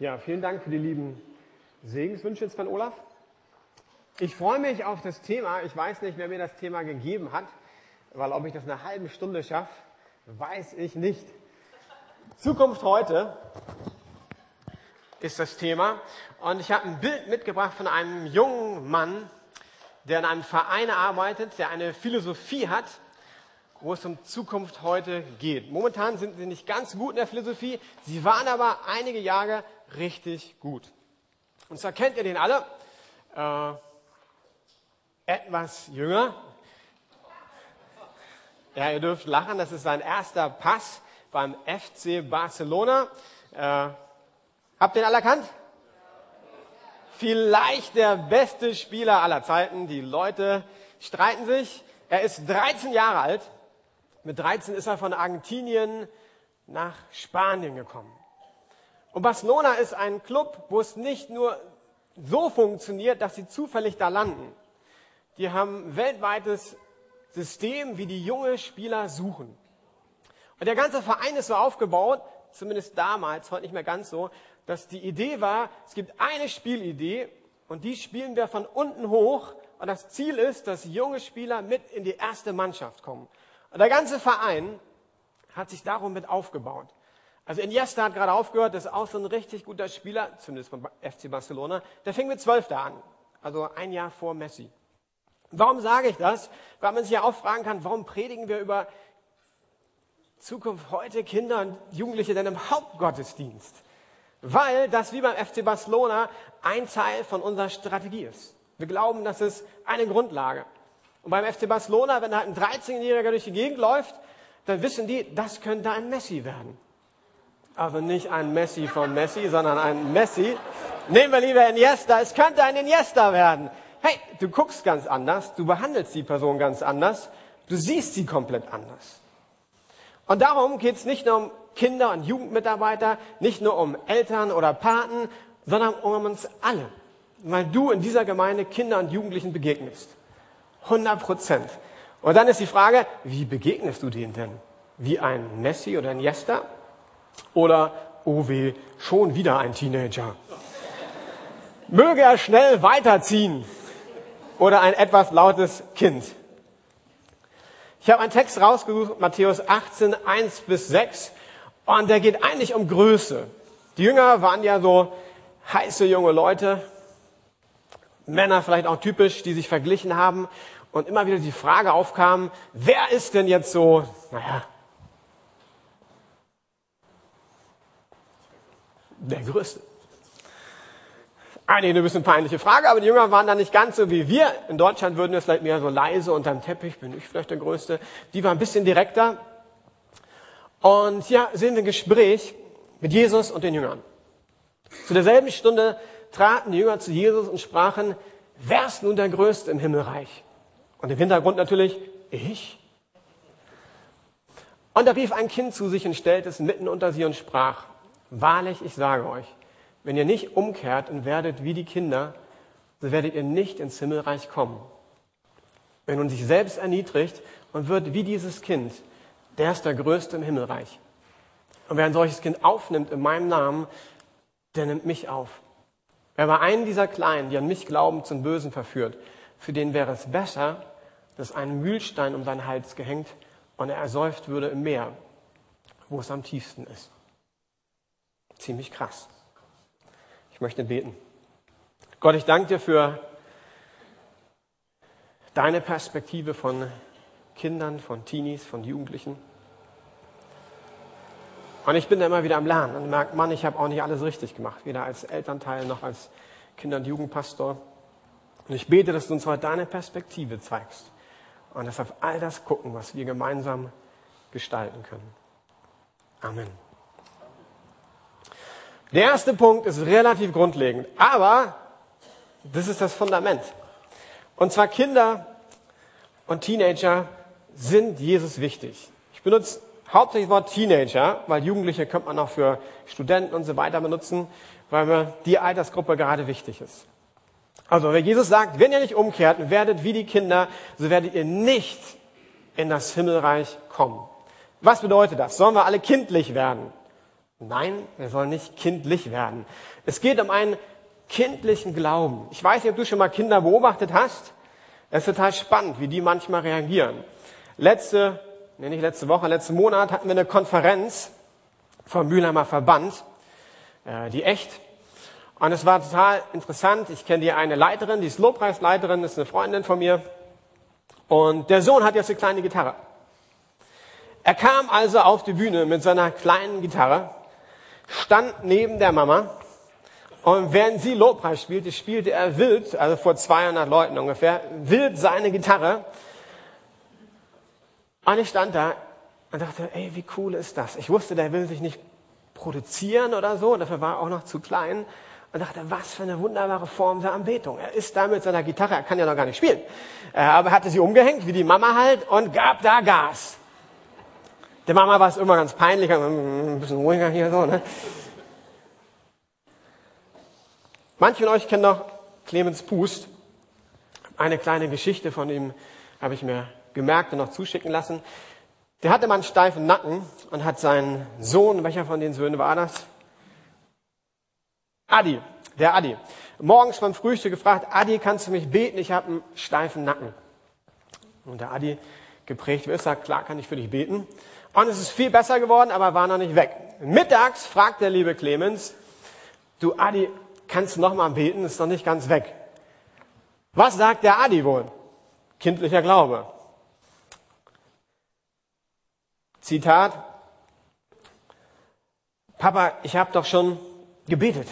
Ja, vielen Dank für die lieben Segenswünsche jetzt von Olaf. Ich freue mich auf das Thema. Ich weiß nicht, wer mir das Thema gegeben hat, weil ob ich das eine halbe Stunde schaffe, weiß ich nicht. Zukunft heute ist das Thema. Und ich habe ein Bild mitgebracht von einem jungen Mann, der in einem Verein arbeitet, der eine Philosophie hat, wo es um Zukunft heute geht. Momentan sind sie nicht ganz gut in der Philosophie, sie waren aber einige Jahre richtig gut. Und zwar kennt ihr den alle. Äh, etwas jünger. Ja, ihr dürft lachen, das ist sein erster Pass beim FC Barcelona. Äh, habt ihr ihn alle erkannt? Vielleicht der beste Spieler aller Zeiten. Die Leute streiten sich. Er ist 13 Jahre alt. Mit 13 ist er von Argentinien nach Spanien gekommen. Und Barcelona ist ein Club, wo es nicht nur so funktioniert, dass sie zufällig da landen. Die haben ein weltweites System, wie die junge Spieler suchen. Und der ganze Verein ist so aufgebaut, zumindest damals, heute nicht mehr ganz so, dass die Idee war, es gibt eine Spielidee und die spielen wir von unten hoch und das Ziel ist, dass junge Spieler mit in die erste Mannschaft kommen. Und der ganze Verein hat sich darum mit aufgebaut. Also Iniesta hat gerade aufgehört, das ist auch so ein richtig guter Spieler, zumindest von FC Barcelona. Der fing mit zwölf da an, also ein Jahr vor Messi. Warum sage ich das? Weil man sich ja auch fragen kann, warum predigen wir über Zukunft heute Kinder und Jugendliche denn im Hauptgottesdienst? Weil das wie beim FC Barcelona ein Teil von unserer Strategie ist. Wir glauben, das ist eine Grundlage. Und beim FC Barcelona, wenn da ein 13-Jähriger durch die Gegend läuft, dann wissen die, das könnte ein Messi werden. Also nicht ein Messi von Messi, sondern ein Messi. Nehmen wir lieber Iniesta. Es könnte ein Iniesta werden. Hey, du guckst ganz anders, du behandelst die Person ganz anders, du siehst sie komplett anders. Und darum geht es nicht nur um Kinder und Jugendmitarbeiter, nicht nur um Eltern oder Paten, sondern um uns alle. Weil du in dieser Gemeinde Kinder und Jugendlichen begegnest. 100 Prozent. Und dann ist die Frage, wie begegnest du denen denn? Wie ein Messi oder ein Jester? Oder, oh weh, schon wieder ein Teenager. Möge er schnell weiterziehen. Oder ein etwas lautes Kind. Ich habe einen Text rausgesucht, Matthäus 18, 1 bis 6. Und der geht eigentlich um Größe. Die Jünger waren ja so heiße junge Leute, Männer vielleicht auch typisch, die sich verglichen haben und immer wieder die Frage aufkam, wer ist denn jetzt so, naja, der Größte. Eigentlich eine bisschen peinliche Frage, aber die Jünger waren da nicht ganz so wie wir. In Deutschland würden wir vielleicht mehr so leise unterm Teppich, bin ich vielleicht der Größte. Die waren ein bisschen direkter. Und hier sehen wir ein Gespräch mit Jesus und den Jüngern. Zu derselben Stunde traten die Jünger zu Jesus und sprachen, wer ist nun der Größte im Himmelreich? Und im Hintergrund natürlich, ich. Und da rief ein Kind zu sich und stellte es mitten unter sie und sprach, Wahrlich, ich sage euch, wenn ihr nicht umkehrt und werdet wie die Kinder, so werdet ihr nicht ins Himmelreich kommen. Wer nun sich selbst erniedrigt und wird wie dieses Kind, der ist der Größte im Himmelreich. Und wer ein solches Kind aufnimmt in meinem Namen, der nimmt mich auf. Wer bei einem dieser Kleinen, die an mich glauben, zum Bösen verführt, für den wäre es besser, dass ein Mühlstein um seinen Hals gehängt und er ersäuft würde im Meer, wo es am tiefsten ist. Ziemlich krass. Ich möchte beten. Gott, ich danke dir für deine Perspektive von Kindern, von Teenies, von Jugendlichen. Und ich bin da immer wieder am Lernen und merke, Mann, ich habe auch nicht alles richtig gemacht, weder als Elternteil noch als Kinder- und Jugendpastor. Und ich bete, dass du uns heute deine Perspektive zeigst und dass wir auf all das gucken, was wir gemeinsam gestalten können. Amen. Der erste Punkt ist relativ grundlegend, aber das ist das Fundament. Und zwar Kinder und Teenager sind Jesus wichtig. Ich benutze hauptsächlich das Wort Teenager, weil Jugendliche könnte man auch für Studenten und so weiter benutzen, weil mir die Altersgruppe gerade wichtig ist. Also, wenn Jesus sagt, wenn ihr nicht umkehrt und werdet wie die Kinder, so werdet ihr nicht in das Himmelreich kommen. Was bedeutet das? Sollen wir alle kindlich werden? Nein, wir sollen nicht kindlich werden. Es geht um einen kindlichen Glauben. Ich weiß nicht, ob du schon mal Kinder beobachtet hast. Es ist total spannend, wie die manchmal reagieren. Letzte, nee, nicht letzte Woche, letzten Monat hatten wir eine Konferenz vom Mühlheimer Verband, äh, die echt. Und es war total interessant. Ich kenne die eine Leiterin, die ist Lobpreisleiterin, ist eine Freundin von mir. Und der Sohn hat jetzt eine kleine Gitarre. Er kam also auf die Bühne mit seiner kleinen Gitarre stand neben der Mama und während sie Lobpreis spielte, spielte er wild, also vor 200 Leuten ungefähr, wild seine Gitarre. Und ich stand da und dachte, ey, wie cool ist das? Ich wusste, der will sich nicht produzieren oder so, dafür war er auch noch zu klein. Und dachte, was für eine wunderbare Form der Anbetung. Er ist da mit seiner Gitarre, er kann ja noch gar nicht spielen. Äh, aber er hatte sie umgehängt, wie die Mama halt, und gab da Gas. Der Mama war es immer ganz peinlich, ein bisschen ruhiger hier so. Ne? Manche von euch kennen noch Clemens Pust. Eine kleine Geschichte von ihm habe ich mir gemerkt und noch zuschicken lassen. Der hatte mal einen steifen Nacken und hat seinen Sohn, welcher von den Söhnen war das? Adi, der Adi. Morgens beim Frühstück gefragt, Adi, kannst du mich beten? Ich habe einen steifen Nacken. Und der Adi, geprägt ist, sagt, klar kann ich für dich beten. Und es ist viel besser geworden, aber war noch nicht weg. Mittags fragt der liebe Clemens, du Adi, kannst du noch mal beten? Ist noch nicht ganz weg. Was sagt der Adi wohl? Kindlicher Glaube. Zitat, Papa, ich habe doch schon gebetet.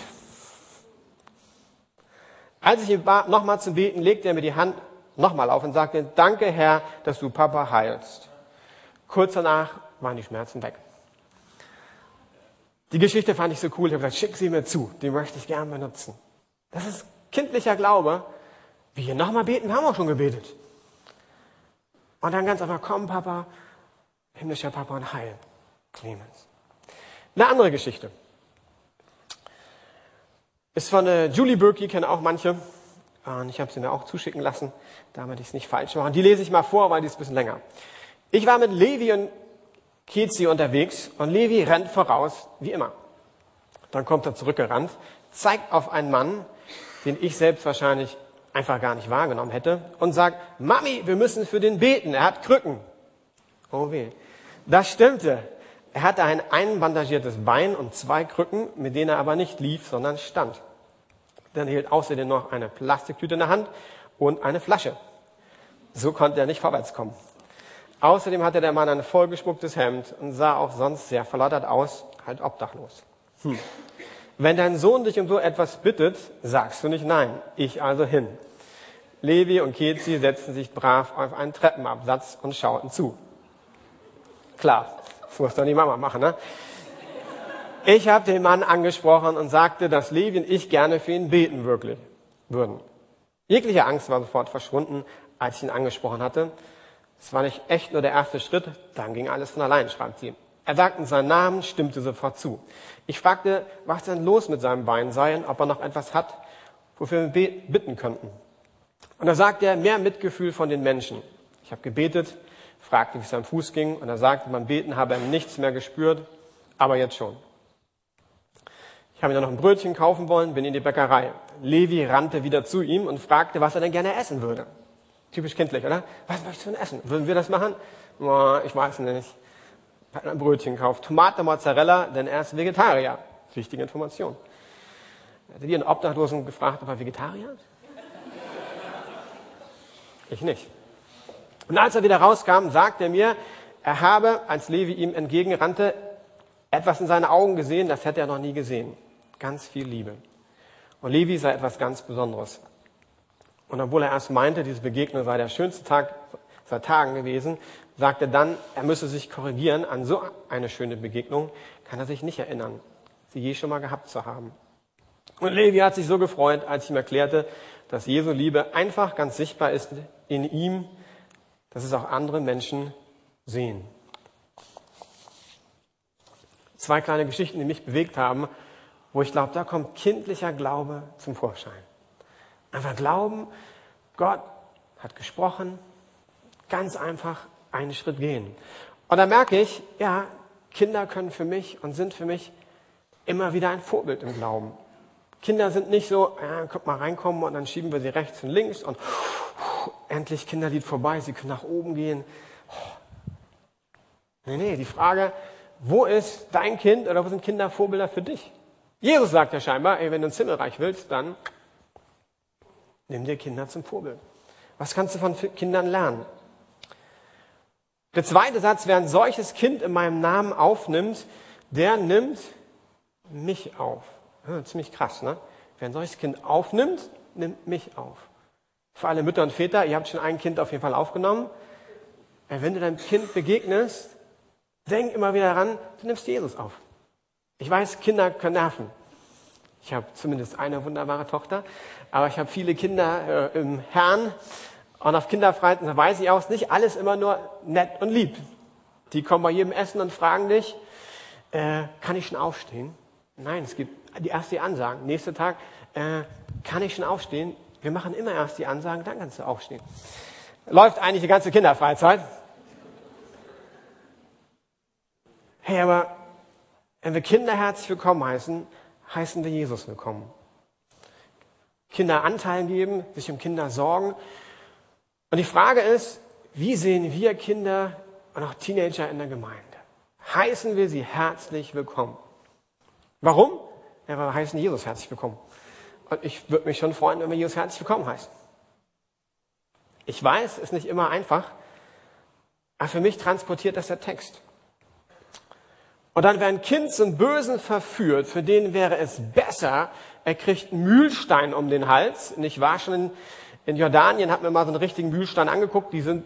Als ich ihn bat, nochmal zu beten, legte er mir die Hand nochmal auf und sagte, danke Herr, dass du Papa heilst. Kurz danach waren die Schmerzen weg. Die Geschichte fand ich so cool. Ich habe gesagt, schick sie mir zu. Die möchte ich gern benutzen. Das ist kindlicher Glaube. Wir hier nochmal beten, haben wir schon gebetet. Und dann ganz einfach, komm Papa, himmlischer Papa und heil. Clemens. Eine andere Geschichte. Ist von äh, Julie Berkey, kennen auch manche. Und ich habe sie mir auch zuschicken lassen, damit ich es nicht falsch mache. Die lese ich mal vor, weil die ist ein bisschen länger. Ich war mit Levi und Kezi unterwegs und Levi rennt voraus, wie immer. Dann kommt er zurückgerannt, zeigt auf einen Mann, den ich selbst wahrscheinlich einfach gar nicht wahrgenommen hätte, und sagt, Mami, wir müssen für den beten, er hat Krücken. Oh weh. Das stimmte. Er hatte ein einbandagiertes Bein und zwei Krücken, mit denen er aber nicht lief, sondern stand. Dann hielt außerdem noch eine Plastiktüte in der Hand und eine Flasche. So konnte er nicht vorwärts kommen. Außerdem hatte der Mann ein vollgeschmucktes Hemd und sah auch sonst sehr verlottert aus, halt obdachlos. Hm. Wenn dein Sohn dich um so etwas bittet, sagst du nicht nein. Ich also hin. Levi und Kezi setzten sich brav auf einen Treppenabsatz und schauten zu. Klar, das muss doch die Mama machen, ne? Ich habe den Mann angesprochen und sagte, dass Levi und ich gerne für ihn beten wirklich würden. Jegliche Angst war sofort verschwunden, als ich ihn angesprochen hatte. Es war nicht echt nur der erste Schritt, dann ging alles von allein, schreibt sie. Er sagte seinen Namen, stimmte sofort zu. Ich fragte, was denn los mit seinem Bein sei und ob er noch etwas hat, wofür wir bitten könnten. Und da sagte er, mehr Mitgefühl von den Menschen. Ich habe gebetet, fragte, wie es seinem Fuß ging, und er sagte, beim Beten habe er nichts mehr gespürt, aber jetzt schon. Ich habe mir dann noch ein Brötchen kaufen wollen, bin in die Bäckerei. Levi rannte wieder zu ihm und fragte, was er denn gerne essen würde. Typisch kindlich, oder? Was möchtest du denn essen? Würden wir das machen? Oh, ich weiß nicht. Ein Brötchen gekauft. Tomate, Mozzarella, denn er ist Vegetarier. Wichtige Information. Hättet ihr einen Obdachlosen gefragt, ob er Vegetarier ist? Ich nicht. Und als er wieder rauskam, sagte er mir, er habe, als Levi ihm entgegenrannte, etwas in seine Augen gesehen, das hätte er noch nie gesehen. Ganz viel Liebe. Und Levi sei etwas ganz Besonderes. Und obwohl er erst meinte, diese Begegnung sei der schönste Tag seit Tagen gewesen, sagte dann, er müsse sich korrigieren, an so eine schöne Begegnung kann er sich nicht erinnern, sie je schon mal gehabt zu haben. Und Levi hat sich so gefreut, als ich ihm erklärte, dass Jesu Liebe einfach ganz sichtbar ist in ihm, dass es auch andere Menschen sehen. Zwei kleine Geschichten, die mich bewegt haben, wo ich glaube, da kommt kindlicher Glaube zum Vorschein. Einfach glauben, Gott hat gesprochen, ganz einfach einen Schritt gehen. Und dann merke ich, ja, Kinder können für mich und sind für mich immer wieder ein Vorbild im Glauben. Kinder sind nicht so, äh, guck mal reinkommen und dann schieben wir sie rechts und links und uh, endlich Kinderlied vorbei, sie können nach oben gehen. Nee, nee, die Frage, wo ist dein Kind oder wo sind Kinder Vorbilder für dich? Jesus sagt ja scheinbar, ey, wenn du ins Himmelreich willst, dann nimm dir Kinder zum Vorbild. Was kannst du von Kindern lernen? Der zweite Satz, wer ein solches Kind in meinem Namen aufnimmt, der nimmt mich auf. Ja, ziemlich krass, ne? Wer ein solches Kind aufnimmt, nimmt mich auf. Für alle Mütter und Väter, ihr habt schon ein Kind auf jeden Fall aufgenommen. Wenn du deinem Kind begegnest, denk immer wieder daran, du nimmst Jesus auf. Ich weiß, Kinder können nerven. Ich habe zumindest eine wunderbare Tochter, aber ich habe viele Kinder äh, im Herrn und auf Kinderfreizeit weiß ich auch, nicht alles immer nur nett und lieb. Die kommen bei jedem Essen und fragen dich, äh, kann ich schon aufstehen? Nein, es gibt die erst die Ansagen. Nächster Tag, äh, kann ich schon aufstehen? Wir machen immer erst die Ansagen, dann kannst du aufstehen. Läuft eigentlich die ganze Kinderfreizeit. Hey, aber wenn wir Kinder herzlich willkommen heißen, heißen wir Jesus willkommen. Kinder Anteil geben, sich um Kinder sorgen. Und die Frage ist, wie sehen wir Kinder und auch Teenager in der Gemeinde? Heißen wir sie herzlich willkommen? Warum? Ja, weil wir heißen Jesus herzlich willkommen. Und ich würde mich schon freuen, wenn wir Jesus herzlich willkommen heißen. Ich weiß, es ist nicht immer einfach, aber für mich transportiert das der Text. Und dann, wer ein Kind zum Bösen verführt, für den wäre es besser, er kriegt einen Mühlstein um den Hals. Und ich war schon in, in Jordanien, habe mir mal so einen richtigen Mühlstein angeguckt. Die sind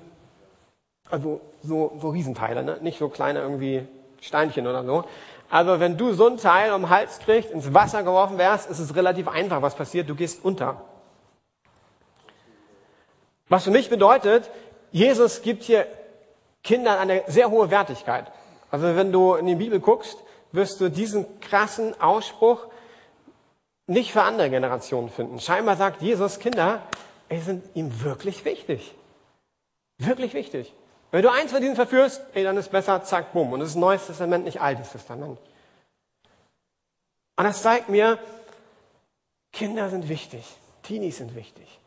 also so, so Riesenteile, ne? nicht so kleine irgendwie Steinchen oder so. Also wenn du so ein Teil um den Hals kriegst, ins Wasser geworfen wärst, ist es relativ einfach, was passiert. Du gehst unter. Was für mich bedeutet, Jesus gibt hier Kindern eine sehr hohe Wertigkeit. Also wenn du in die Bibel guckst, wirst du diesen krassen Ausspruch nicht für andere Generationen finden. Scheinbar sagt Jesus, Kinder, ey, sind ihm wirklich wichtig. Wirklich wichtig. Wenn du eins von diesen verführst, ey, dann ist besser, zack, bumm. Und das ist Neues Testament, nicht Altes Testament. Und das zeigt mir, Kinder sind wichtig, Teenies sind wichtig.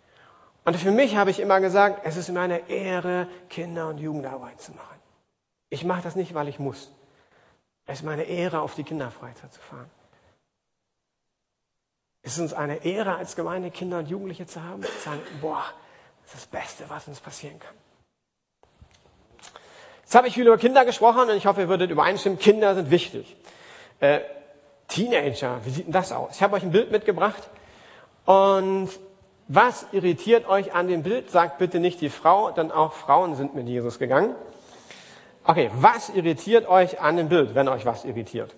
Und für mich habe ich immer gesagt, es ist mir eine Ehre, Kinder- und Jugendarbeit zu machen. Ich mache das nicht, weil ich muss. Es ist meine Ehre, auf die Kinderfreizeit zu fahren. Es ist uns eine Ehre, als Gemeinde Kinder und Jugendliche zu haben, zu sagen, boah, das ist das Beste, was uns passieren kann. Jetzt habe ich viel über Kinder gesprochen und ich hoffe, ihr würdet übereinstimmen, Kinder sind wichtig. Äh, Teenager, wie sieht denn das aus? Ich habe euch ein Bild mitgebracht und was irritiert euch an dem Bild? Sagt bitte nicht die Frau, denn auch Frauen sind mit Jesus gegangen. Okay, was irritiert euch an dem Bild, wenn euch was irritiert?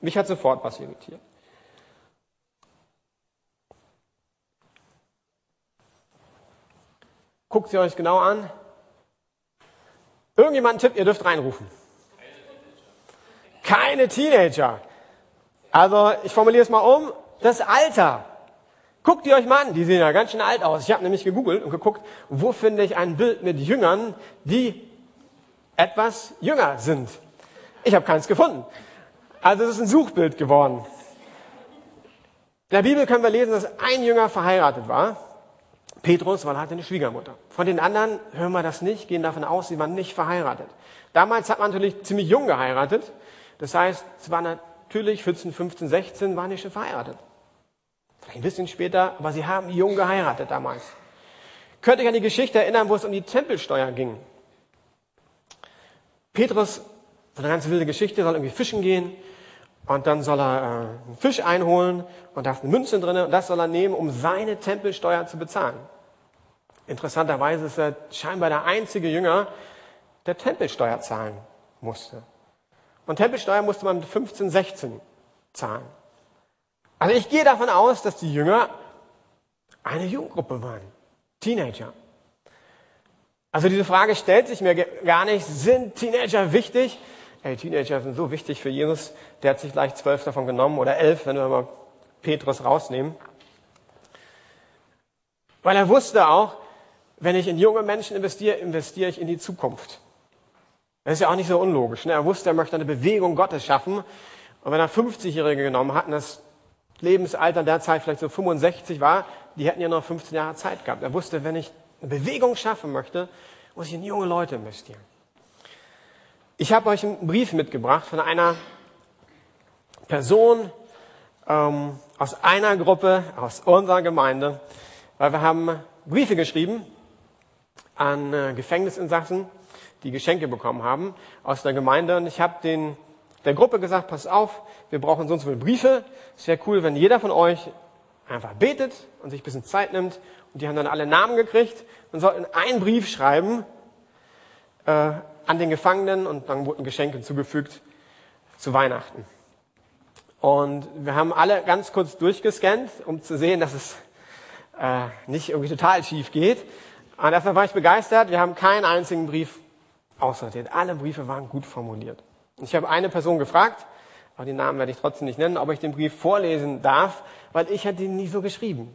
Mich hat sofort was irritiert. Guckt sie euch genau an. Irgendjemand einen Tipp, ihr dürft reinrufen. Keine Teenager. Also ich formuliere es mal um. Das Alter. Guckt ihr euch mal an, die sehen ja ganz schön alt aus. Ich habe nämlich gegoogelt und geguckt, wo finde ich ein Bild mit Jüngern, die etwas jünger sind. Ich habe keins gefunden. Also es ist ein Suchbild geworden. In der Bibel können wir lesen, dass ein Jünger verheiratet war. Petrus, weil er hatte eine Schwiegermutter. Von den anderen hören wir das nicht, gehen davon aus, sie waren nicht verheiratet. Damals hat man natürlich ziemlich jung geheiratet. Das heißt, es war natürlich 14, 15, 16 waren die schon verheiratet. Vielleicht ein bisschen später, aber sie haben jung geheiratet damals. Könnt ihr euch an die Geschichte erinnern, wo es um die Tempelsteuer ging? Petrus, so eine ganz wilde Geschichte, soll irgendwie fischen gehen und dann soll er äh, einen Fisch einholen und da ist eine Münze drin und das soll er nehmen, um seine Tempelsteuer zu bezahlen. Interessanterweise ist er scheinbar der einzige Jünger, der Tempelsteuer zahlen musste. Und Tempelsteuer musste man mit 15, 16 zahlen. Also ich gehe davon aus, dass die Jünger eine Jugendgruppe waren. Teenager. Also diese Frage stellt sich mir gar nicht, sind Teenager wichtig? Hey, Teenager sind so wichtig für Jesus, der hat sich gleich zwölf davon genommen oder elf, wenn wir mal Petrus rausnehmen. Weil er wusste auch, wenn ich in junge Menschen investiere, investiere ich in die Zukunft. Das ist ja auch nicht so unlogisch. Ne? Er wusste, er möchte eine Bewegung Gottes schaffen. Und wenn er 50-Jährige genommen hat, und das Lebensalter derzeit vielleicht so 65 war, die hätten ja noch 15 Jahre Zeit gehabt. Er wusste, wenn ich eine Bewegung schaffen möchte, muss ich in junge Leute investieren. Ich habe euch einen Brief mitgebracht von einer Person ähm, aus einer Gruppe, aus unserer Gemeinde, weil wir haben Briefe geschrieben an äh, Gefängnisinsassen, die Geschenke bekommen haben aus der Gemeinde. Und ich habe der Gruppe gesagt, pass auf, wir brauchen sonst viele Briefe. Es wäre cool, wenn jeder von euch einfach betet und sich ein bisschen Zeit nimmt. Und die haben dann alle Namen gekriegt und sollten einen Brief schreiben äh, an den Gefangenen und dann wurden Geschenke zugefügt zu Weihnachten. Und wir haben alle ganz kurz durchgescannt, um zu sehen, dass es äh, nicht irgendwie total schief geht. Und dafür war ich begeistert. Wir haben keinen einzigen Brief aussortiert. Alle Briefe waren gut formuliert. Ich habe eine Person gefragt, aber den Namen werde ich trotzdem nicht nennen, ob ich den Brief vorlesen darf, weil ich hätte ihn nie so geschrieben.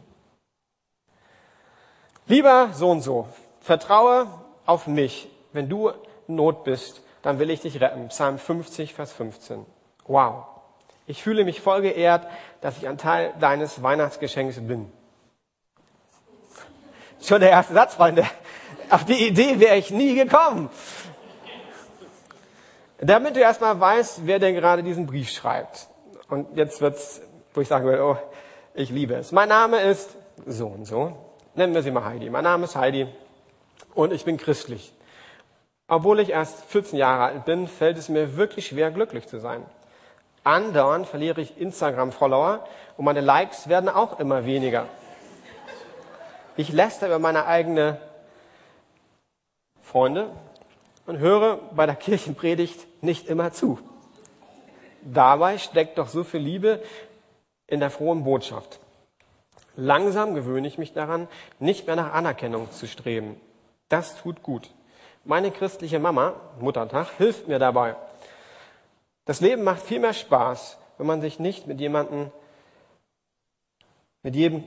Lieber so und so, vertraue auf mich. Wenn du in Not bist, dann will ich dich retten. Psalm 50, Vers 15. Wow. Ich fühle mich voll geehrt, dass ich ein Teil deines Weihnachtsgeschenks bin. Schon der erste Satz, Freunde. Auf die Idee wäre ich nie gekommen. Damit du erstmal weißt, wer denn gerade diesen Brief schreibt. Und jetzt wird's, wo ich sagen will, oh, ich liebe es. Mein Name ist so und so. Nennen wir sie mal Heidi. Mein Name ist Heidi und ich bin christlich. Obwohl ich erst 14 Jahre alt bin, fällt es mir wirklich schwer, glücklich zu sein. Andauernd verliere ich Instagram-Follower und meine Likes werden auch immer weniger. Ich läster über meine eigene Freunde und höre bei der Kirchenpredigt nicht immer zu. Dabei steckt doch so viel Liebe in der frohen Botschaft. Langsam gewöhne ich mich daran, nicht mehr nach Anerkennung zu streben. Das tut gut. Meine christliche Mama, Muttertag, hilft mir dabei. Das Leben macht viel mehr Spaß, wenn man sich nicht mit jemandem, mit jedem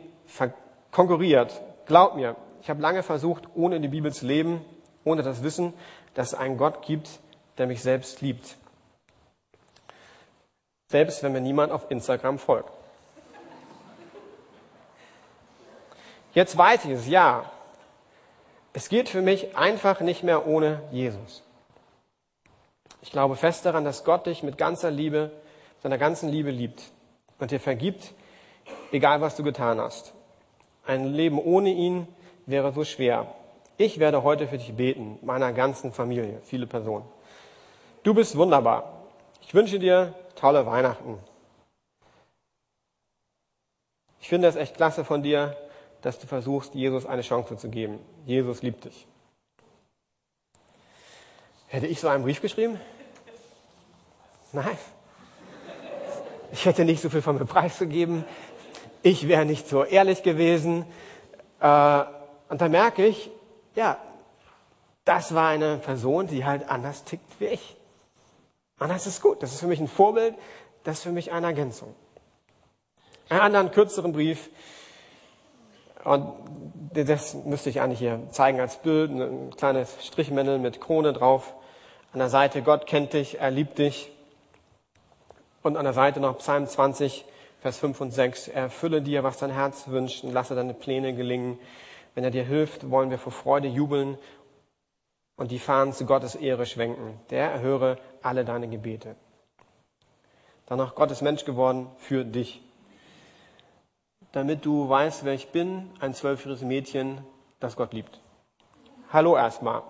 konkurriert. Glaub mir, ich habe lange versucht, ohne die Bibel zu leben, ohne das Wissen, dass es einen Gott gibt, der mich selbst liebt. Selbst wenn mir niemand auf Instagram folgt. Jetzt weiß ich es, ja. Es geht für mich einfach nicht mehr ohne Jesus. Ich glaube fest daran, dass Gott dich mit ganzer Liebe, seiner ganzen Liebe liebt und dir vergibt, egal was du getan hast. Ein Leben ohne ihn wäre so schwer. Ich werde heute für dich beten, meiner ganzen Familie, viele Personen. Du bist wunderbar. Ich wünsche dir tolle Weihnachten. Ich finde es echt klasse von dir, dass du versuchst, Jesus eine Chance zu geben. Jesus liebt dich. Hätte ich so einen Brief geschrieben? Nein. Ich hätte nicht so viel von mir preiszugeben. Ich wäre nicht so ehrlich gewesen. Äh, und da merke ich, ja, das war eine Person, die halt anders tickt wie ich. Und das ist gut. Das ist für mich ein Vorbild. Das ist für mich eine Ergänzung. Einen anderen kürzeren Brief. Und das müsste ich eigentlich hier zeigen als Bild. Ein kleines Strichmännel mit Krone drauf. An der Seite, Gott kennt dich, er liebt dich. Und an der Seite noch Psalm 20, Vers 5 und 6. Erfülle dir, was dein Herz wünscht und lasse deine Pläne gelingen. Wenn er dir hilft, wollen wir vor Freude jubeln und die Fahnen zu Gottes Ehre schwenken. Der erhöre alle deine Gebete. Danach Gott ist Mensch geworden für dich. Damit du weißt, wer ich bin, ein zwölfjähriges Mädchen, das Gott liebt. Hallo erstmal.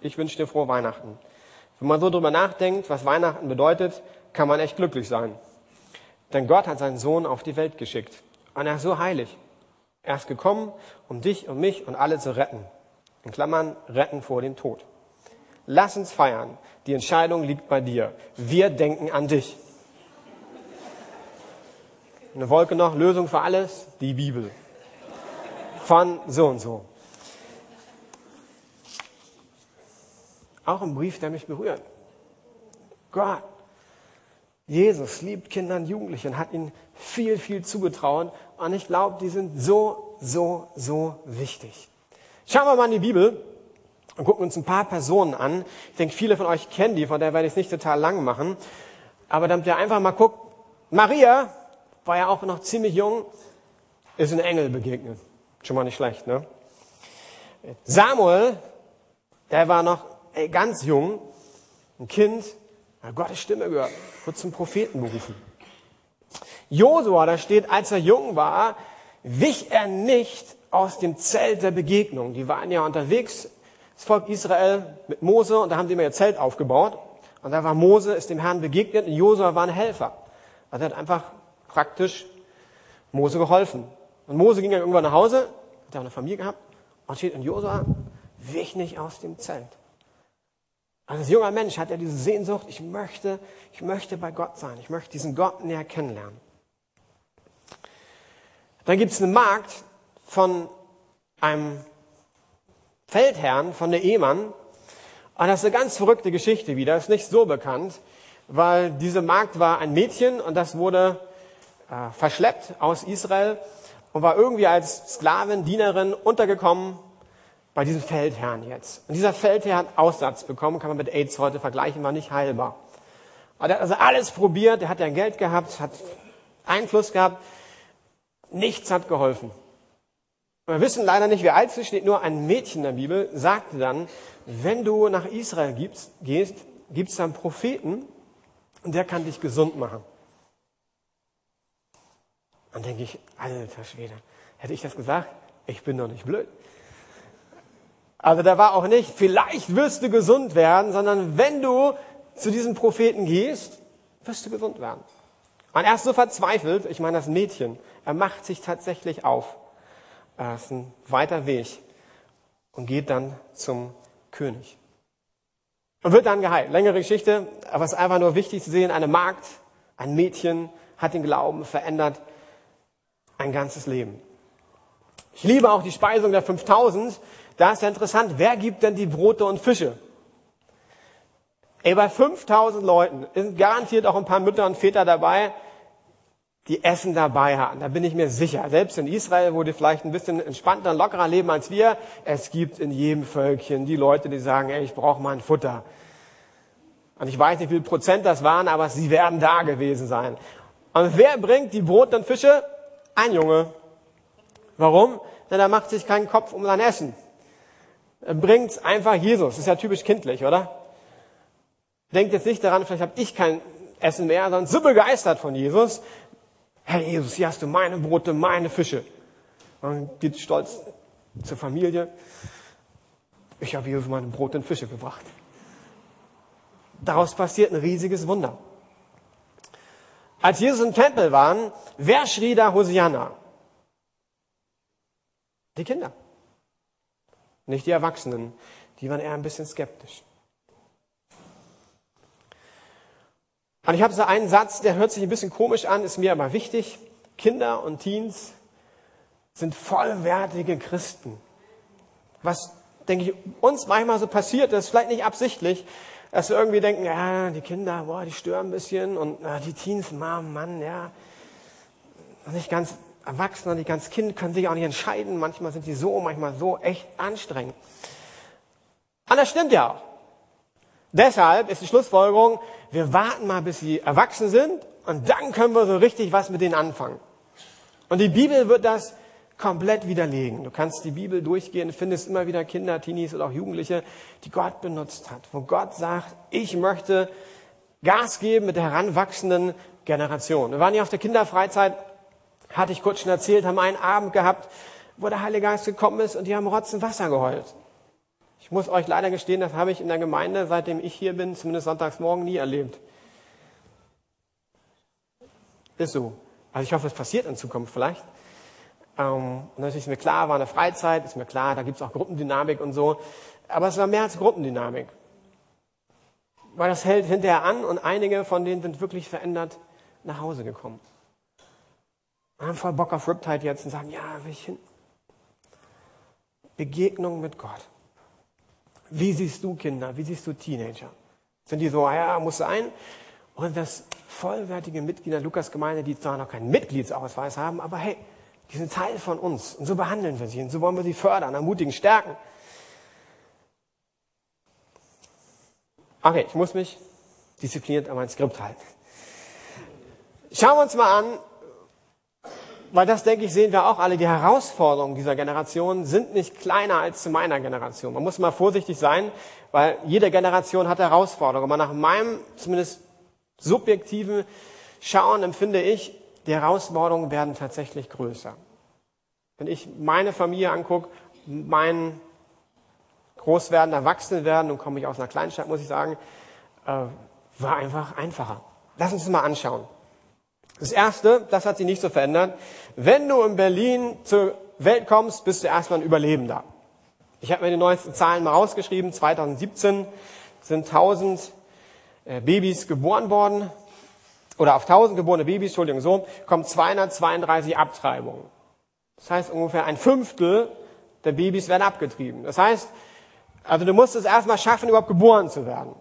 Ich wünsche dir frohe Weihnachten. Wenn man so drüber nachdenkt, was Weihnachten bedeutet, kann man echt glücklich sein. Denn Gott hat seinen Sohn auf die Welt geschickt. Und er ist so heilig. Er ist gekommen, um dich und mich und alle zu retten. In Klammern, retten vor dem Tod. Lass uns feiern. Die Entscheidung liegt bei dir. Wir denken an dich. Eine Wolke noch, Lösung für alles, die Bibel. Von so und so. Auch ein Brief, der mich berührt. Gott, Jesus liebt Kinder und Jugendliche und hat ihnen viel, viel zugetraut. Und ich glaube, die sind so, so, so wichtig. Schauen wir mal in die Bibel und gucken uns ein paar Personen an. Ich denke, viele von euch kennen die, von der werde ich es nicht total lang machen. Aber damit ihr einfach mal guckt, Maria war ja auch noch ziemlich jung, ist ein Engel begegnet. Schon mal nicht schlecht, ne? Samuel, der war noch ey, ganz jung, ein Kind, hat Gottes Stimme gehört, wird zum Propheten berufen. Josua, da steht, als er jung war, wich er nicht aus dem Zelt der Begegnung. Die waren ja unterwegs, das Volk Israel mit Mose, und da haben sie immer ihr Zelt aufgebaut. Und da war Mose, ist dem Herrn begegnet, und Josua war ein Helfer. Also er hat einfach praktisch Mose geholfen. Und Mose ging dann irgendwann nach Hause, hat auch eine Familie gehabt, und steht in Josua, wich nicht aus dem Zelt. Also als junger Mensch hat er diese Sehnsucht, ich möchte, ich möchte bei Gott sein, ich möchte diesen Gott näher kennenlernen. Dann gibt es einen Markt von einem Feldherrn, von der Ehemann. Und das ist eine ganz verrückte Geschichte wieder, ist nicht so bekannt, weil diese Magd war ein Mädchen und das wurde äh, verschleppt aus Israel und war irgendwie als Sklavin, Dienerin untergekommen bei diesem Feldherrn jetzt. Und dieser Feldherr hat Aussatz bekommen, kann man mit AIDS heute vergleichen, war nicht heilbar. Er hat also alles probiert, er hat ja Geld gehabt, hat Einfluss gehabt, Nichts hat geholfen. Wir wissen leider nicht, wie alt sie steht, nur ein Mädchen in der Bibel sagte dann, wenn du nach Israel gibst, gehst, gibt es einen Propheten und der kann dich gesund machen. Dann denke ich, alter Schwede, hätte ich das gesagt? Ich bin doch nicht blöd. Also da war auch nicht, vielleicht wirst du gesund werden, sondern wenn du zu diesem Propheten gehst, wirst du gesund werden. Und er ist so verzweifelt, ich meine das Mädchen, er macht sich tatsächlich auf. Er ist ein weiter Weg und geht dann zum König. Und wird dann geheilt. Längere Geschichte, aber es ist einfach nur wichtig zu sehen, eine Magd, ein Mädchen hat den Glauben verändert, ein ganzes Leben. Ich liebe auch die Speisung der 5000. Da ist ja interessant, wer gibt denn die Brote und Fische? Ey, bei 5000 Leuten sind garantiert auch ein paar Mütter und Väter dabei, die Essen dabei hatten. Da bin ich mir sicher. Selbst in Israel, wo die vielleicht ein bisschen entspannter und lockerer leben als wir, es gibt in jedem Völkchen die Leute, die sagen, ey, ich brauche mal ein Futter. Und ich weiß nicht, wie viel Prozent das waren, aber sie werden da gewesen sein. Und wer bringt die Brot und Fische? Ein Junge. Warum? Denn er macht sich keinen Kopf um sein Essen. Er bringt einfach Jesus. Ist ja typisch kindlich, oder? Denkt jetzt nicht daran, vielleicht habe ich kein Essen mehr, sondern so begeistert von Jesus, Herr Jesus, hier hast du meine Brote, meine Fische. Man geht stolz zur Familie. Ich habe Jesus meine Brote und Fische gebracht. Daraus passiert ein riesiges Wunder. Als Jesus im Tempel waren, wer schrie da Hosianna? Die Kinder. Nicht die Erwachsenen. Die waren eher ein bisschen skeptisch. Und ich habe so einen Satz, der hört sich ein bisschen komisch an, ist mir aber wichtig. Kinder und Teens sind vollwertige Christen. Was, denke ich, uns manchmal so passiert ist, vielleicht nicht absichtlich, dass wir irgendwie denken, ja, die Kinder, boah, die stören ein bisschen und na, die Teens, Mann, Mann, ja, nicht ganz erwachsen und nicht ganz Kind, können sich auch nicht entscheiden. Manchmal sind die so, manchmal so, echt anstrengend. Und das stimmt ja auch. Deshalb ist die Schlussfolgerung, wir warten mal, bis sie erwachsen sind und dann können wir so richtig was mit denen anfangen. Und die Bibel wird das komplett widerlegen. Du kannst die Bibel durchgehen, findest immer wieder Kinder, Teenies oder auch Jugendliche, die Gott benutzt hat, wo Gott sagt, ich möchte Gas geben mit der heranwachsenden Generation. Wir waren hier auf der Kinderfreizeit, hatte ich kurz schon erzählt, haben einen Abend gehabt, wo der Heilige Geist gekommen ist und die haben Rotzen Wasser geheult. Ich muss euch leider gestehen, das habe ich in der Gemeinde, seitdem ich hier bin, zumindest sonntags morgen, nie erlebt. Ist so. Also ich hoffe, es passiert in Zukunft vielleicht. Ähm, und natürlich ist mir klar, war eine Freizeit, ist mir klar, da gibt es auch Gruppendynamik und so. Aber es war mehr als Gruppendynamik. Weil das hält hinterher an und einige von denen sind wirklich verändert nach Hause gekommen. Und haben voll Bock auf Riptide jetzt und sagen, ja, will ich hin. Begegnung mit Gott. Wie siehst du Kinder? Wie siehst du Teenager? Sind die so, ja, muss sein? Und das vollwertige Mitglieder der Lukas-Gemeinde, die zwar noch keinen Mitgliedsausweis haben, aber hey, die sind Teil von uns. Und so behandeln wir sie. Und so wollen wir sie fördern, ermutigen, stärken. Okay, ich muss mich diszipliniert an mein Skript halten. Schauen wir uns mal an, weil das, denke ich, sehen wir auch alle, die Herausforderungen dieser Generation sind nicht kleiner als zu meiner Generation. Man muss mal vorsichtig sein, weil jede Generation hat Herausforderungen. Aber nach meinem zumindest subjektiven Schauen empfinde ich, die Herausforderungen werden tatsächlich größer. Wenn ich meine Familie angucke, mein Großwerden, Erwachsenwerden, nun komme ich aus einer Kleinstadt, muss ich sagen, äh, war einfach einfacher. Lass uns das mal anschauen. Das Erste, das hat sich nicht so verändert. Wenn du in Berlin zur Welt kommst, bist du erstmal ein Überlebender. Ich habe mir die neuesten Zahlen mal rausgeschrieben. 2017 sind 1000 äh, Babys geboren worden. Oder auf 1000 geborene Babys, Entschuldigung, so, kommen 232 Abtreibungen. Das heißt, ungefähr ein Fünftel der Babys werden abgetrieben. Das heißt, also du musst es erstmal schaffen, überhaupt geboren zu werden.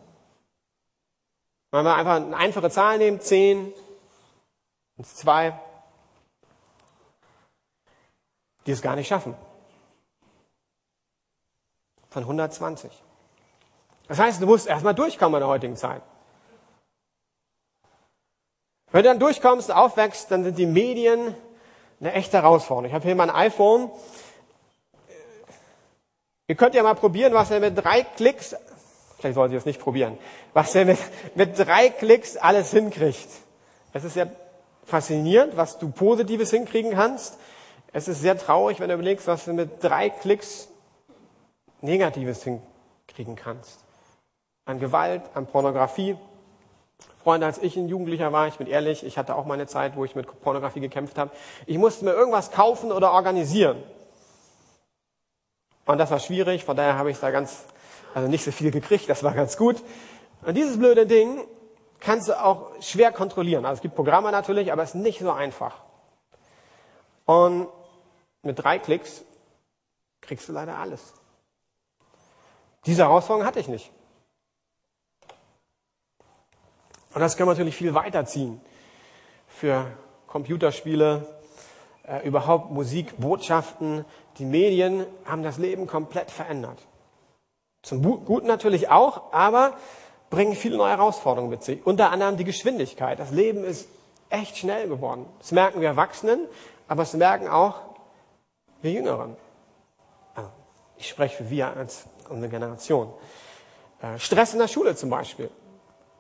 Wenn wir einfach eine einfache Zahl nehmen, 10, und zwei, die es gar nicht schaffen. Von 120. Das heißt, du musst erstmal durchkommen in der heutigen Zeit. Wenn du dann durchkommst und aufwächst, dann sind die Medien eine echte Herausforderung. Ich habe hier mein iPhone. Ihr könnt ja mal probieren, was er mit drei Klicks, vielleicht sollt ihr es nicht probieren, was er mit, mit drei Klicks alles hinkriegt. Es ist ja faszinierend, was du Positives hinkriegen kannst. Es ist sehr traurig, wenn du überlegst, was du mit drei Klicks Negatives hinkriegen kannst. An Gewalt, an Pornografie. Freunde, als ich ein Jugendlicher war, ich bin ehrlich, ich hatte auch meine Zeit, wo ich mit Pornografie gekämpft habe. Ich musste mir irgendwas kaufen oder organisieren. Und das war schwierig, von daher habe ich da ganz, also nicht so viel gekriegt, das war ganz gut. Und dieses blöde Ding kannst du auch schwer kontrollieren. Also es gibt Programme natürlich, aber es ist nicht so einfach. Und mit drei Klicks kriegst du leider alles. Diese Herausforderung hatte ich nicht. Und das können wir natürlich viel weiterziehen. Für Computerspiele, äh, überhaupt Musik, Botschaften. Die Medien haben das Leben komplett verändert. Zum Guten natürlich auch, aber bringen viele neue Herausforderungen mit sich. Unter anderem die Geschwindigkeit. Das Leben ist echt schnell geworden. Das merken wir Erwachsenen, aber es merken auch wir Jüngeren. Also, ich spreche für wir als unsere Generation. Äh, Stress in der Schule zum Beispiel.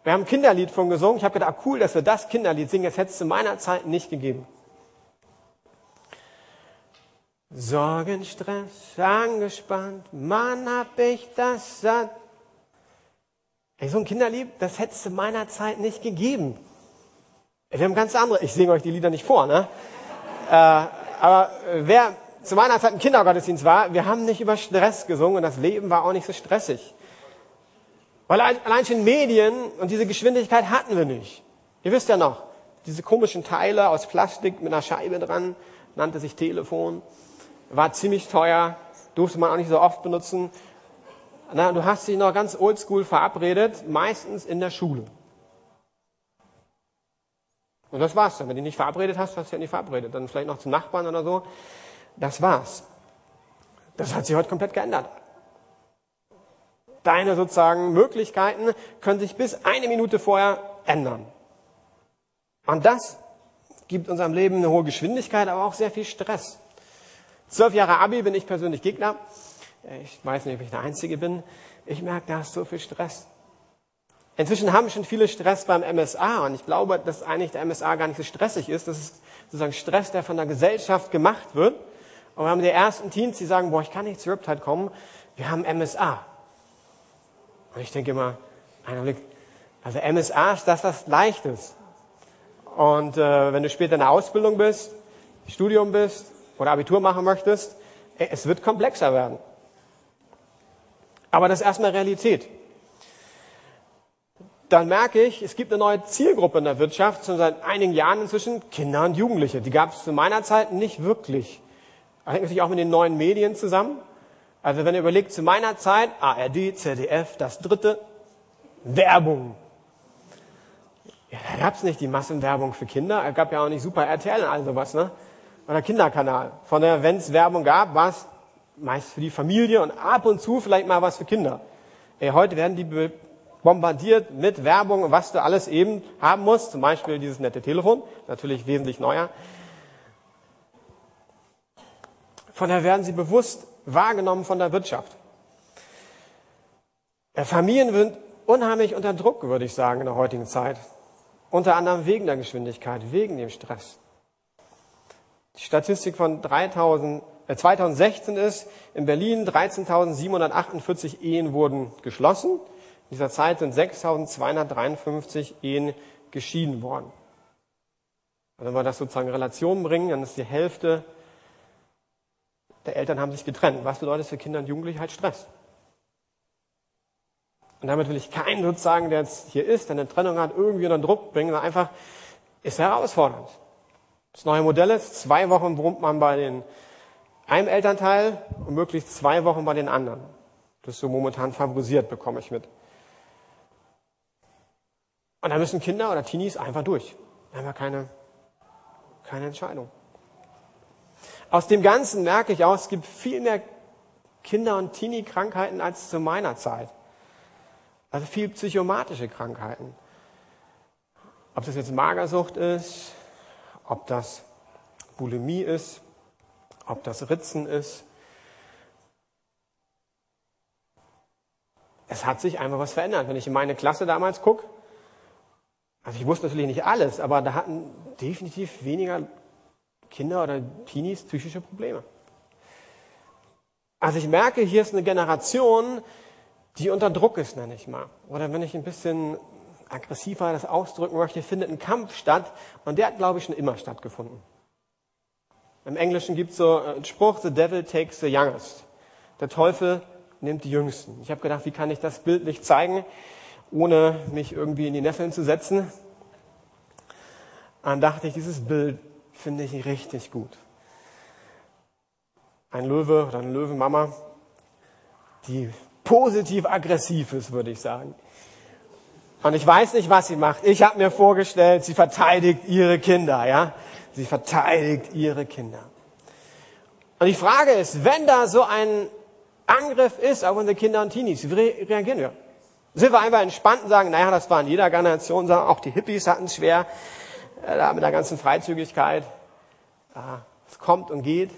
Wir haben ein Kinderlied von gesungen. Ich habe gedacht, ah, cool, dass wir das Kinderlied singen. Das hätte es zu meiner Zeit nicht gegeben. Sorgen, Stress, angespannt, Mann, hab ich das satt. Ey, so ein Kinderlied, das hätte es zu meiner Zeit nicht gegeben. Wir haben ganz andere, ich singe euch die Lieder nicht vor, ne? äh, aber wer zu meiner Zeit im Kindergottesdienst war, wir haben nicht über Stress gesungen und das Leben war auch nicht so stressig. Weil allein schon Medien und diese Geschwindigkeit hatten wir nicht. Ihr wisst ja noch, diese komischen Teile aus Plastik mit einer Scheibe dran, nannte sich Telefon, war ziemlich teuer, durfte man auch nicht so oft benutzen. Na, du hast dich noch ganz oldschool verabredet, meistens in der Schule. Und das war's dann. Wenn du dich nicht verabredet hast, hast du ja nicht verabredet. Dann vielleicht noch zum Nachbarn oder so. Das war's. Das hat sich heute komplett geändert. Deine sozusagen Möglichkeiten können sich bis eine Minute vorher ändern. Und das gibt unserem Leben eine hohe Geschwindigkeit, aber auch sehr viel Stress. Zwölf Jahre Abi bin ich persönlich Gegner. Ich weiß nicht, ob ich der Einzige bin. Ich merke, da ist so viel Stress. Inzwischen haben schon viele Stress beim MSA und ich glaube, dass eigentlich der MSA gar nicht so stressig ist. Das ist sozusagen Stress, der von der Gesellschaft gemacht wird. Und wir haben die ersten Teens, die sagen, boah, ich kann nicht zur Riptide kommen. Wir haben MSA. Und ich denke immer, einer Blick, also MSA ist das, was leicht ist. Und äh, wenn du später in der Ausbildung bist, Studium bist oder Abitur machen möchtest, es wird komplexer werden. Aber das ist erstmal Realität. Dann merke ich, es gibt eine neue Zielgruppe in der Wirtschaft, schon seit einigen Jahren inzwischen, Kinder und Jugendliche. Die gab es zu meiner Zeit nicht wirklich. Das hängt natürlich auch mit den neuen Medien zusammen. Also wenn ihr überlegt, zu meiner Zeit, ARD, ZDF, das dritte, Werbung. Ja, da gab es nicht die Massenwerbung für Kinder. Es gab ja auch nicht Super RTL und all sowas, ne? Oder Kinderkanal. Von der, wenn es Werbung gab, war es meist für die Familie und ab und zu vielleicht mal was für Kinder. Ey, heute werden die bombardiert mit Werbung, was du alles eben haben musst. Zum Beispiel dieses nette Telefon, natürlich wesentlich neuer. Von daher werden sie bewusst wahrgenommen von der Wirtschaft. Familien sind unheimlich unter Druck, würde ich sagen, in der heutigen Zeit. Unter anderem wegen der Geschwindigkeit, wegen dem Stress. Die Statistik von 3000, äh 2016 ist, in Berlin 13.748 Ehen wurden geschlossen. In dieser Zeit sind 6.253 Ehen geschieden worden. Also wenn wir das sozusagen in Relation bringen, dann ist die Hälfte der Eltern haben sich getrennt. Was bedeutet für Kinder und Jugendliche? Halt Stress. Und damit will ich keinen sozusagen, der jetzt hier ist, der eine Trennung hat, irgendwie unter Druck bringen, sondern einfach ist herausfordernd. Das neue Modell ist, zwei Wochen wohnt man bei den, einem Elternteil und möglichst zwei Wochen bei den anderen. Das ist so momentan favorisiert, bekomme ich mit. Und da müssen Kinder oder Teenies einfach durch. Einfach keine, keine Entscheidung. Aus dem Ganzen merke ich auch, es gibt viel mehr Kinder- und Teenie-Krankheiten als zu meiner Zeit. Also viel psychomatische Krankheiten. Ob das jetzt Magersucht ist, ob das Bulimie ist, ob das Ritzen ist. Es hat sich einfach was verändert. Wenn ich in meine Klasse damals gucke, also ich wusste natürlich nicht alles, aber da hatten definitiv weniger Kinder oder Teenies psychische Probleme. Also ich merke, hier ist eine Generation, die unter Druck ist, nenne ich mal. Oder wenn ich ein bisschen aggressiver das ausdrücken möchte, findet ein Kampf statt und der hat, glaube ich, schon immer stattgefunden. Im Englischen gibt es so einen Spruch, the devil takes the youngest. Der Teufel nimmt die Jüngsten. Ich habe gedacht, wie kann ich das bildlich zeigen, ohne mich irgendwie in die Nesseln zu setzen. Dann dachte ich, dieses Bild finde ich richtig gut. Ein Löwe oder eine Löwenmama, die positiv aggressiv ist, würde ich sagen. Und ich weiß nicht, was sie macht. Ich habe mir vorgestellt, sie verteidigt ihre Kinder, ja? Sie verteidigt ihre Kinder. Und die Frage ist, wenn da so ein Angriff ist auf unsere Kinder und Teenies, wie reagieren wir? Sind wir einfach entspannt und sagen, naja, das war in jeder Generation, auch die Hippies hatten es schwer, da mit der ganzen Freizügigkeit. Es kommt und geht.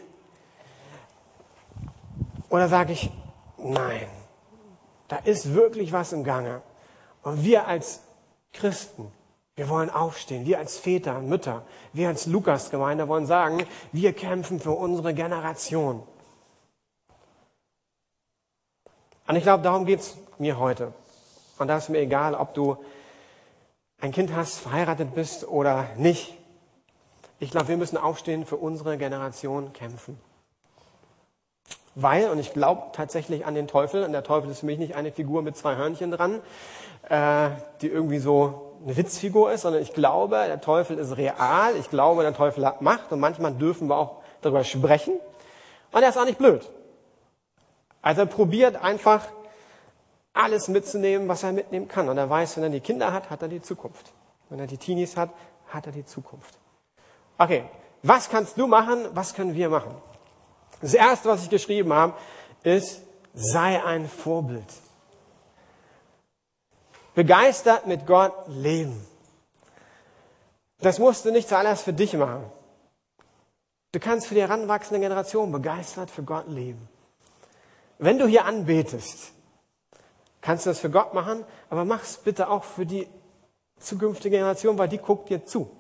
Oder sage ich, nein, da ist wirklich was im Gange. Und wir als Christen, wir wollen aufstehen. Wir als Väter und Mütter, wir als Lukas-Gemeinde wollen sagen, wir kämpfen für unsere Generation. Und ich glaube, darum geht es mir heute. Und da ist mir egal, ob du ein Kind hast, verheiratet bist oder nicht. Ich glaube, wir müssen aufstehen, für unsere Generation kämpfen. Weil, und ich glaube tatsächlich an den Teufel, und der Teufel ist für mich nicht eine Figur mit zwei Hörnchen dran, äh, die irgendwie so eine Witzfigur ist, sondern ich glaube, der Teufel ist real, ich glaube, der Teufel hat Macht und manchmal dürfen wir auch darüber sprechen. Und er ist auch nicht blöd. Also er probiert einfach alles mitzunehmen, was er mitnehmen kann. Und er weiß, wenn er die Kinder hat, hat er die Zukunft. Wenn er die Teenies hat, hat er die Zukunft. Okay, was kannst du machen? Was können wir machen? Das erste, was ich geschrieben habe, ist, sei ein Vorbild. Begeistert mit Gott leben. Das musst du nicht zuallererst für dich machen. Du kannst für die heranwachsende Generation begeistert für Gott leben. Wenn du hier anbetest, kannst du das für Gott machen, aber mach es bitte auch für die zukünftige Generation, weil die guckt dir zu.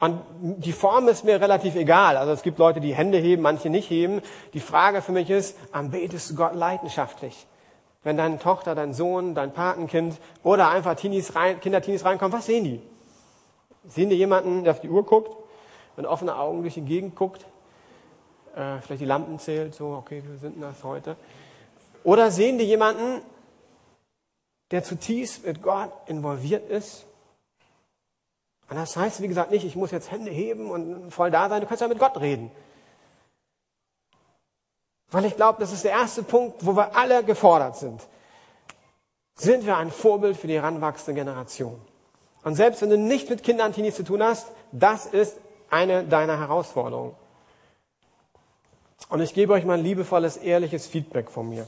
Und die Form ist mir relativ egal. Also es gibt Leute, die Hände heben, manche nicht heben. Die Frage für mich ist, betest du Gott leidenschaftlich? Wenn deine Tochter, dein Sohn, dein Patenkind oder einfach Teenies rein, Kinder-Teenies reinkommen, was sehen die? Sehen die jemanden, der auf die Uhr guckt, mit offenen Augen durch die Gegend guckt, äh, vielleicht die Lampen zählt, so, okay, wir sind das heute. Oder sehen die jemanden, der zutiefst mit Gott involviert ist? Und das heißt, wie gesagt, nicht, ich muss jetzt Hände heben und voll da sein. Du kannst ja mit Gott reden. Weil ich glaube, das ist der erste Punkt, wo wir alle gefordert sind. Sind wir ein Vorbild für die heranwachsende Generation? Und selbst wenn du nicht mit Kindern Teenies zu tun hast, das ist eine deiner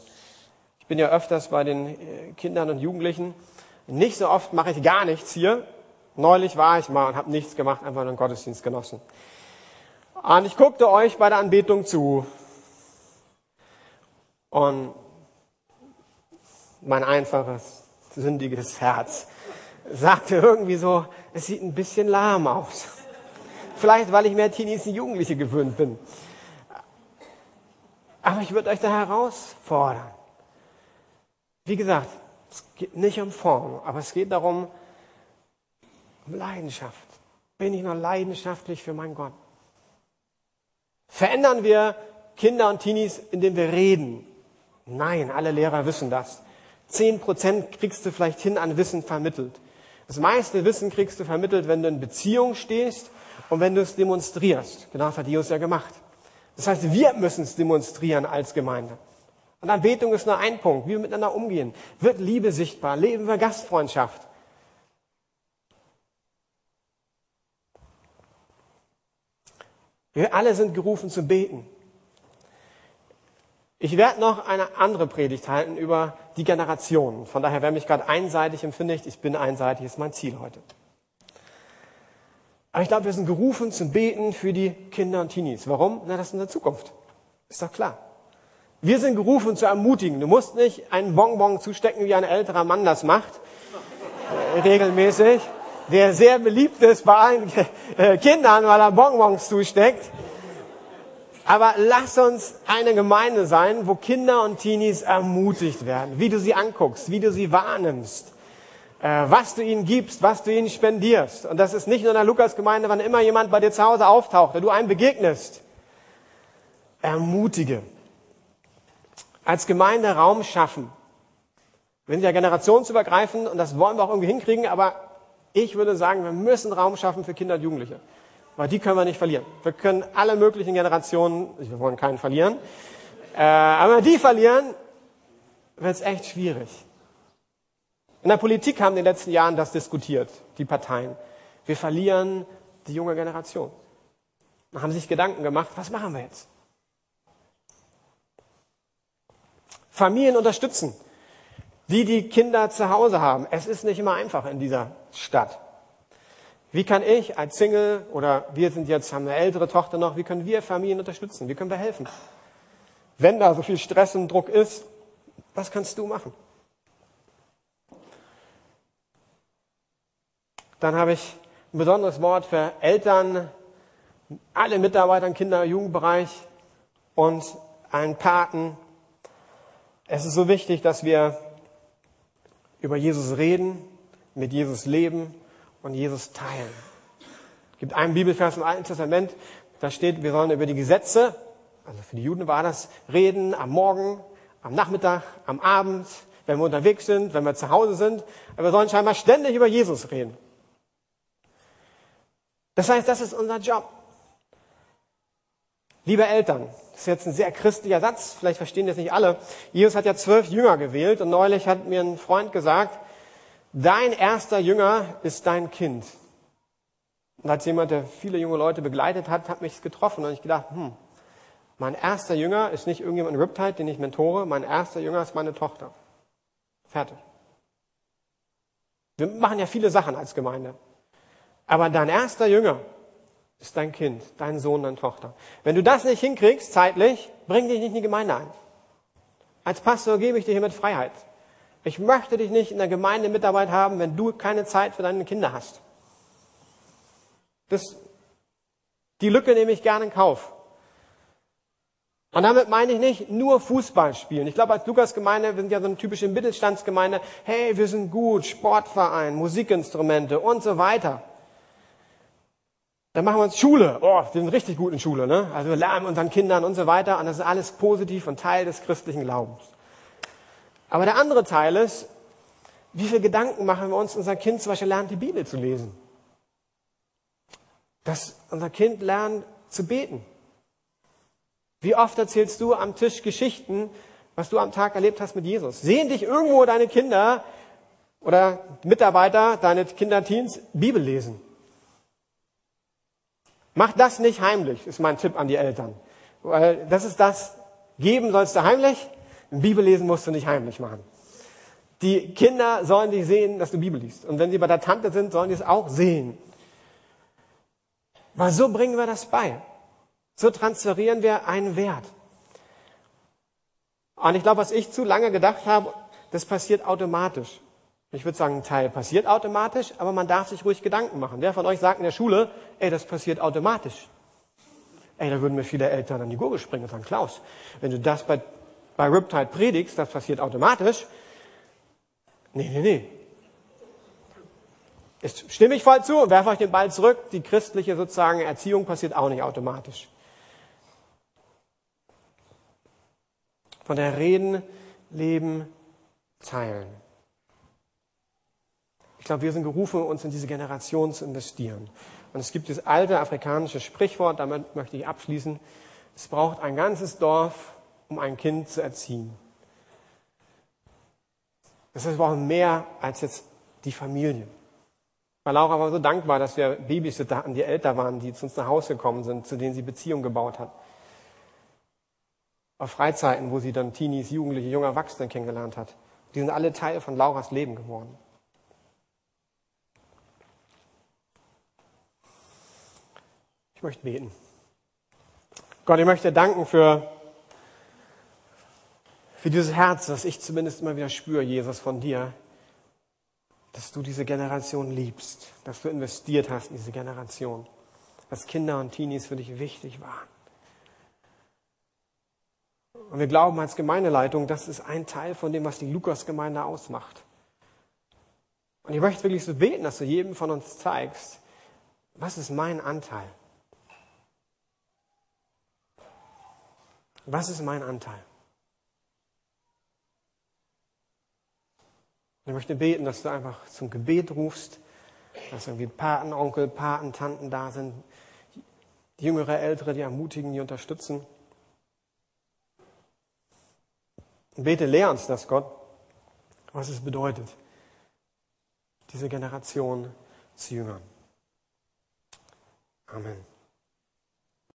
Ich bin ja öfters bei den äh, Kindern und Jugendlichen. Nicht so oft mache ich gar nichts hier. Neulich war ich mal und habe nichts gemacht, einfach nur einen Gottesdienst genossen. Und ich guckte euch bei der Anbetung zu. Und mein einfaches, sündiges Herz sagte irgendwie so, es sieht ein bisschen lahm aus. Vielleicht, weil ich mehr Teenies und Jugendliche gewöhnt bin. Aber ich würde euch da herausfordern. Wie gesagt, es geht nicht um Form, aber es geht darum, um Leidenschaft. Bin ich noch leidenschaftlich für meinen Gott? Verändern wir Kinder und Teenies, indem wir reden? Nein, alle Lehrer wissen das. Zehn Prozent kriegst du vielleicht hin an Wissen vermittelt. Das meiste Wissen kriegst du vermittelt, wenn du in Beziehung stehst und wenn du es demonstrierst. Genau das hat Jesus ja gemacht. Das heißt, wir müssen es demonstrieren als Gemeinde. Und Anbetung ist nur ein Punkt, wie wir miteinander umgehen. Wird Liebe sichtbar? Leben wir Gastfreundschaft? Wir alle sind gerufen zu beten. Ich werde noch eine andere Predigt halten über die Generationen. Von daher, wer mich gerade einseitig empfindet, ich bin einseitig, ist mein Ziel heute. Aber ich glaube, wir sind gerufen zum Beten für die Kinder und Teenies. Warum? Na, das ist unsere Zukunft. Ist doch klar. Wir sind gerufen zu ermutigen. Du musst nicht einen Bonbon zustecken, wie ein älterer Mann das macht, äh, regelmäßig der sehr beliebt ist bei allen äh, Kindern, weil er Bonbons zusteckt. Aber lass uns eine Gemeinde sein, wo Kinder und Teenies ermutigt werden, wie du sie anguckst, wie du sie wahrnimmst, äh, was du ihnen gibst, was du ihnen spendierst. Und das ist nicht nur in der Lukas-Gemeinde, wann immer jemand bei dir zu Hause auftaucht, der du einem begegnest. Ermutige. Als Gemeinde Raum schaffen. Wir sind ja generationsübergreifend und das wollen wir auch irgendwie hinkriegen, aber ich würde sagen, wir müssen Raum schaffen für Kinder und Jugendliche. Weil die können wir nicht verlieren. Wir können alle möglichen Generationen, wir wollen keinen verlieren, äh, aber die verlieren, wird es echt schwierig. In der Politik haben in den letzten Jahren das diskutiert, die Parteien. Wir verlieren die junge Generation. Und haben sich Gedanken gemacht, was machen wir jetzt? Familien unterstützen die die Kinder zu Hause haben. Es ist nicht immer einfach in dieser Stadt. Wie kann ich als Single oder wir sind jetzt, haben eine ältere Tochter noch, wie können wir Familien unterstützen? Wie können wir helfen? Wenn da so viel Stress und Druck ist, was kannst du machen? Dann habe ich ein besonderes Wort für Eltern, alle Mitarbeiter im Kinder- und Jugendbereich und einen Paten. Es ist so wichtig, dass wir über Jesus reden, mit Jesus leben und Jesus teilen. Es gibt einen Bibelvers im Alten Testament, da steht, wir sollen über die Gesetze, also für die Juden war das, reden am Morgen, am Nachmittag, am Abend, wenn wir unterwegs sind, wenn wir zu Hause sind. Aber wir sollen scheinbar ständig über Jesus reden. Das heißt, das ist unser Job. Liebe Eltern, das ist jetzt ein sehr christlicher Satz, vielleicht verstehen das nicht alle. Jesus hat ja zwölf Jünger gewählt und neulich hat mir ein Freund gesagt, dein erster Jünger ist dein Kind. Und als jemand, der viele junge Leute begleitet hat, hat mich getroffen und ich gedacht, hm, mein erster Jünger ist nicht irgendjemand Riptide, den ich mentore, mein erster Jünger ist meine Tochter. Fertig. Wir machen ja viele Sachen als Gemeinde. Aber dein erster Jünger ist dein Kind, dein Sohn, deine Tochter. Wenn du das nicht hinkriegst, zeitlich, bring dich nicht in die Gemeinde ein. Als Pastor gebe ich dir hiermit Freiheit. Ich möchte dich nicht in der Gemeinde Mitarbeit haben, wenn du keine Zeit für deine Kinder hast. Das, die Lücke nehme ich gerne in Kauf. Und damit meine ich nicht nur Fußball spielen. Ich glaube, als Lukas-Gemeinde, wir sind ja so eine typische Mittelstandsgemeinde, hey, wir sind gut, Sportverein, Musikinstrumente und so weiter. Dann machen wir uns Schule. Oh, wir sind richtig gut in Schule, ne? Also wir lernen unseren Kindern und so weiter. Und das ist alles positiv und Teil des christlichen Glaubens. Aber der andere Teil ist, wie viele Gedanken machen wir uns, unser Kind zum Beispiel lernt, die Bibel zu lesen? Dass unser Kind lernt zu beten. Wie oft erzählst du am Tisch Geschichten, was du am Tag erlebt hast mit Jesus? Sehen dich irgendwo deine Kinder oder Mitarbeiter, deine Kinderteens Bibel lesen? Mach das nicht heimlich, ist mein Tipp an die Eltern. Weil das ist das, geben sollst du heimlich, Bibellesen musst du nicht heimlich machen. Die Kinder sollen dich sehen, dass du Bibel liest. Und wenn sie bei der Tante sind, sollen die es auch sehen. Weil so bringen wir das bei. So transferieren wir einen Wert. Und ich glaube, was ich zu lange gedacht habe, das passiert automatisch. Ich würde sagen, ein Teil passiert automatisch, aber man darf sich ruhig Gedanken machen. Wer von euch sagt in der Schule, ey, das passiert automatisch? Ey, da würden mir viele Eltern an die Gurgel springen und sagen, Klaus, wenn du das bei, bei Riptide predigst, das passiert automatisch. Nee, nee, nee. Ist, stimme ich voll zu und werfe euch den Ball zurück. Die christliche sozusagen Erziehung passiert auch nicht automatisch. Von der Reden, Leben, Teilen. Ich glaube, wir sind gerufen, uns in diese Generation zu investieren. Und es gibt dieses alte afrikanische Sprichwort, damit möchte ich abschließen. Es braucht ein ganzes Dorf, um ein Kind zu erziehen. Das heißt, wir brauchen mehr als jetzt die Familie. Weil Laura war so dankbar, dass wir Babysitter hatten, die älter waren, die zu uns nach Hause gekommen sind, zu denen sie Beziehungen gebaut hat. Auf Freizeiten, wo sie dann Teenies, Jugendliche, junge Erwachsene kennengelernt hat. Die sind alle Teil von Lauras Leben geworden. Möchte beten. Gott, ich möchte danken für, für dieses Herz, das ich zumindest immer wieder spüre, Jesus, von dir, dass du diese Generation liebst, dass du investiert hast in diese Generation, dass Kinder und Teenies für dich wichtig waren. Und wir glauben als Gemeindeleitung, das ist ein Teil von dem, was die Lukas-Gemeinde ausmacht. Und ich möchte wirklich so beten, dass du jedem von uns zeigst, was ist mein Anteil? Was ist mein Anteil? Ich möchte beten, dass du einfach zum Gebet rufst, dass irgendwie Paten, Onkel, Paten, Tanten da sind, die jüngere, ältere, die ermutigen, die unterstützen. Und bete, lehr uns das, Gott, was es bedeutet, diese Generation zu jüngern. Amen.